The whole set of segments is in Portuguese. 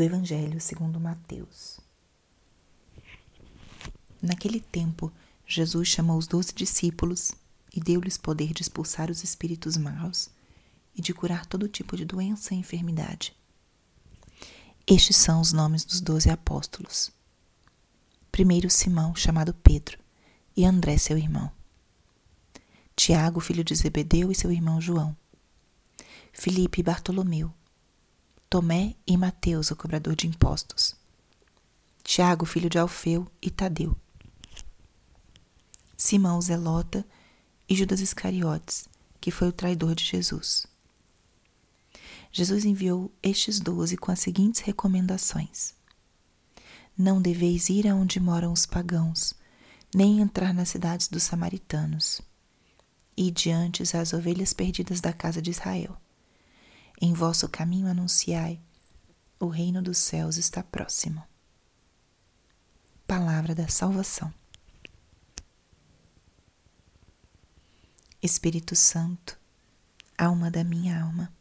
do Evangelho segundo Mateus. Naquele tempo, Jesus chamou os doze discípulos e deu-lhes poder de expulsar os espíritos maus e de curar todo tipo de doença e enfermidade. Estes são os nomes dos doze apóstolos. Primeiro Simão, chamado Pedro, e André, seu irmão. Tiago, filho de Zebedeu, e seu irmão João. Filipe e Bartolomeu. Tomé e Mateus, o cobrador de impostos. Tiago, filho de Alfeu, e Tadeu. Simão Zelota e Judas Iscariotes, que foi o traidor de Jesus. Jesus enviou estes doze com as seguintes recomendações: Não deveis ir aonde moram os pagãos, nem entrar nas cidades dos samaritanos. E diante as ovelhas perdidas da casa de Israel. Em vosso caminho anunciai: o reino dos céus está próximo. Palavra da salvação. Espírito Santo, alma da minha alma,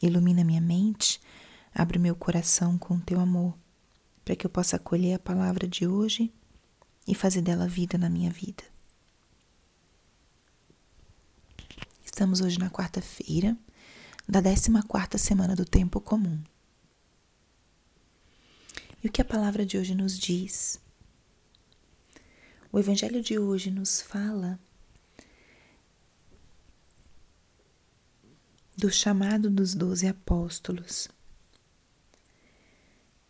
ilumina minha mente, abre meu coração com teu amor, para que eu possa acolher a palavra de hoje e fazer dela vida na minha vida. Estamos hoje na quarta-feira da 14 semana do tempo comum. E o que a palavra de hoje nos diz? O evangelho de hoje nos fala do chamado dos doze apóstolos.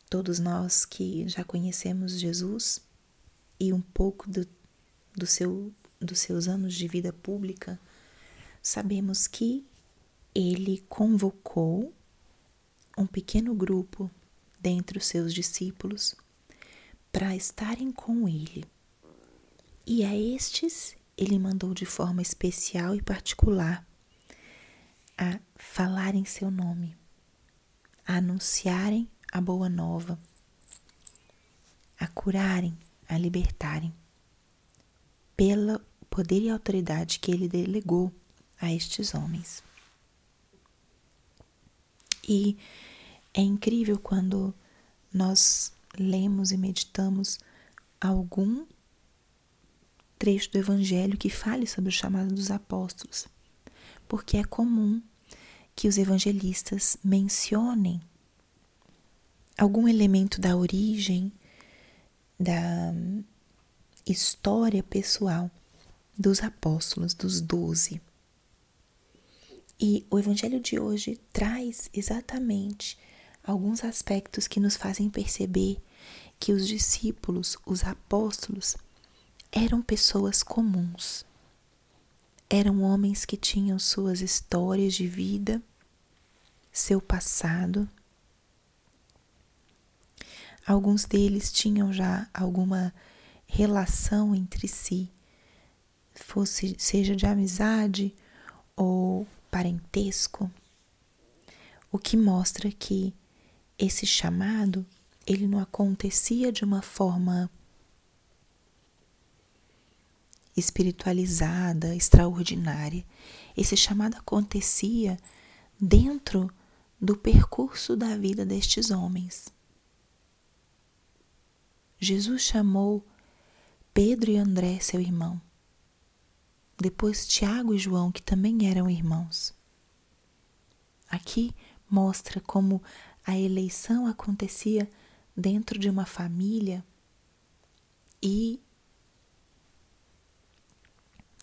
Todos nós que já conhecemos Jesus e um pouco do, do seu, dos seus anos de vida pública, sabemos que ele convocou um pequeno grupo dentre os seus discípulos para estarem com ele. E a estes ele mandou de forma especial e particular a falarem seu nome, a anunciarem a boa nova, a curarem, a libertarem, pelo poder e autoridade que ele delegou a estes homens. E é incrível quando nós lemos e meditamos algum trecho do Evangelho que fale sobre o chamado dos apóstolos, porque é comum que os evangelistas mencionem algum elemento da origem, da história pessoal dos apóstolos, dos doze. E o Evangelho de hoje traz exatamente alguns aspectos que nos fazem perceber que os discípulos, os apóstolos, eram pessoas comuns. Eram homens que tinham suas histórias de vida, seu passado. Alguns deles tinham já alguma relação entre si, fosse seja de amizade ou parentesco, o que mostra que esse chamado ele não acontecia de uma forma espiritualizada, extraordinária. Esse chamado acontecia dentro do percurso da vida destes homens. Jesus chamou Pedro e André, seu irmão, depois Tiago e João, que também eram irmãos. Aqui mostra como a eleição acontecia dentro de uma família e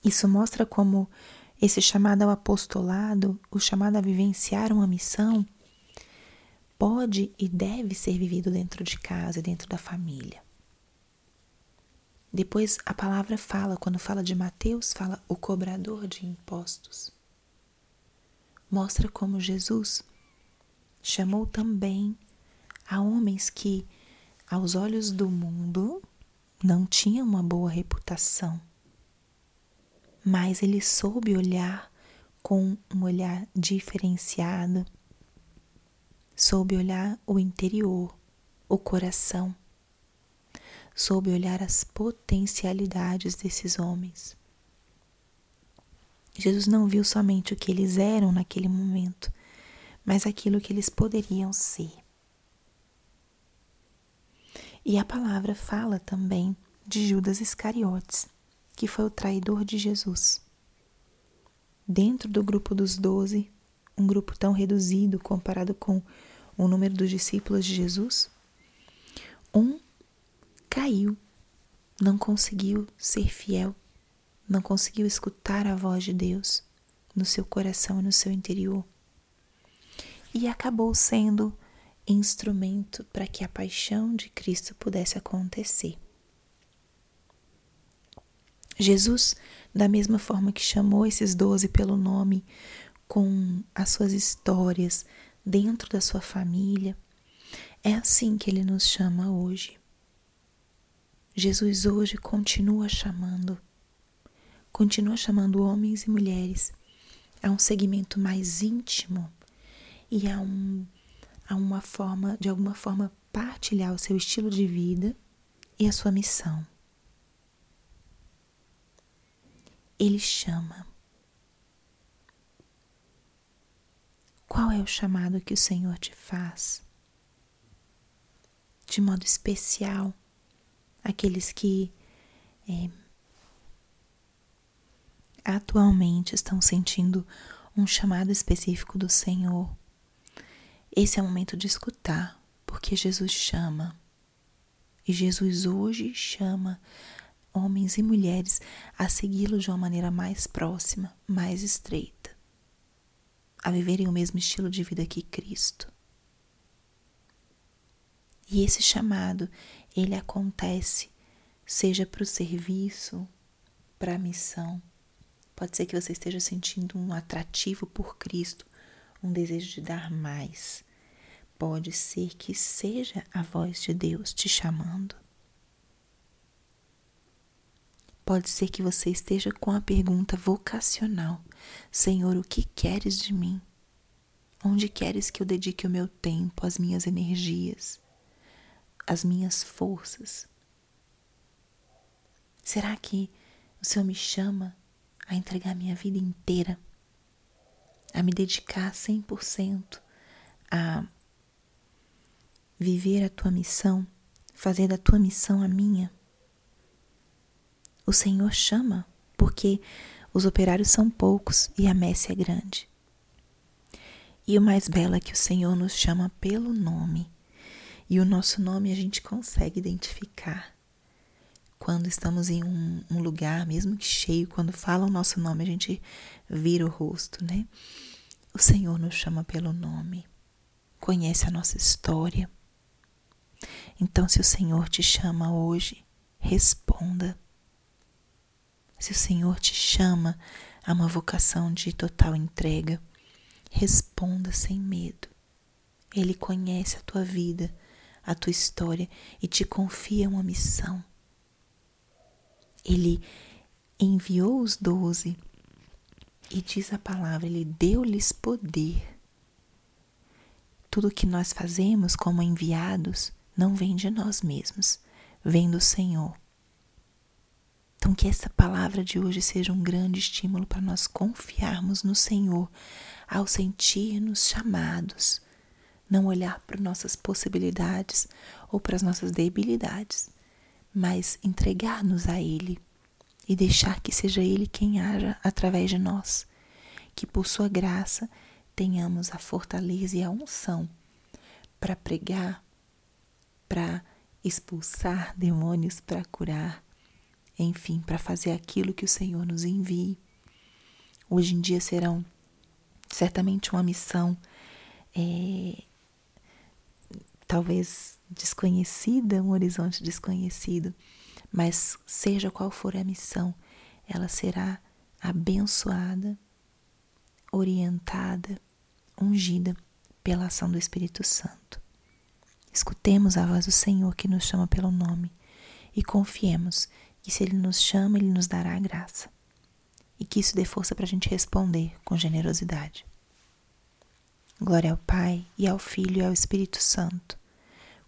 isso mostra como esse chamado ao apostolado, o chamado a vivenciar uma missão, pode e deve ser vivido dentro de casa, dentro da família. Depois a palavra fala, quando fala de Mateus, fala o cobrador de impostos. Mostra como Jesus chamou também a homens que, aos olhos do mundo, não tinham uma boa reputação. Mas ele soube olhar com um olhar diferenciado, soube olhar o interior, o coração soube olhar as potencialidades desses homens. Jesus não viu somente o que eles eram naquele momento, mas aquilo que eles poderiam ser. E a palavra fala também de Judas Iscariotes, que foi o traidor de Jesus. Dentro do grupo dos doze, um grupo tão reduzido comparado com o número dos discípulos de Jesus, um caiu, não conseguiu ser fiel, não conseguiu escutar a voz de Deus no seu coração e no seu interior. E acabou sendo instrumento para que a paixão de Cristo pudesse acontecer. Jesus, da mesma forma que chamou esses doze pelo nome, com as suas histórias dentro da sua família, é assim que ele nos chama hoje. Jesus hoje continua chamando, continua chamando homens e mulheres a um segmento mais íntimo e a, um, a uma forma, de alguma forma, partilhar o seu estilo de vida e a sua missão. Ele chama. Qual é o chamado que o Senhor te faz? De modo especial, aqueles que é, atualmente estão sentindo um chamado específico do Senhor. Esse é o momento de escutar, porque Jesus chama. E Jesus hoje chama homens e mulheres a segui-lo de uma maneira mais próxima, mais estreita, a viverem o mesmo estilo de vida que Cristo. E esse chamado, ele acontece seja para o serviço, para a missão. Pode ser que você esteja sentindo um atrativo por Cristo, um desejo de dar mais. Pode ser que seja a voz de Deus te chamando. Pode ser que você esteja com a pergunta vocacional: Senhor, o que queres de mim? Onde queres que eu dedique o meu tempo, as minhas energias, as minhas forças? Será que o Senhor me chama a entregar minha vida inteira, a me dedicar 100% a viver a tua missão, fazer da tua missão a minha? O Senhor chama, porque os operários são poucos e a messe é grande. E o mais belo é que o Senhor nos chama pelo nome. E o nosso nome a gente consegue identificar. Quando estamos em um, um lugar, mesmo que cheio, quando fala o nosso nome, a gente vira o rosto, né? O Senhor nos chama pelo nome, conhece a nossa história. Então, se o Senhor te chama hoje, responda. Se o Senhor te chama a uma vocação de total entrega, responda sem medo. Ele conhece a tua vida, a tua história e te confia uma missão. Ele enviou os doze e diz a palavra, ele deu-lhes poder. Tudo que nós fazemos como enviados não vem de nós mesmos, vem do Senhor. Então, que essa palavra de hoje seja um grande estímulo para nós confiarmos no Senhor ao sentir-nos chamados, não olhar para nossas possibilidades ou para as nossas debilidades, mas entregar-nos a Ele e deixar que seja Ele quem haja através de nós, que por Sua graça tenhamos a fortaleza e a unção para pregar, para expulsar demônios, para curar enfim, para fazer aquilo que o Senhor nos envie. Hoje em dia serão certamente uma missão é, talvez desconhecida, um horizonte desconhecido, mas seja qual for a missão, ela será abençoada, orientada, ungida pela ação do Espírito Santo. Escutemos a voz do Senhor que nos chama pelo nome e confiemos que se Ele nos chama, Ele nos dará a graça. E que isso dê força para a gente responder com generosidade. Glória ao Pai, e ao Filho e ao Espírito Santo,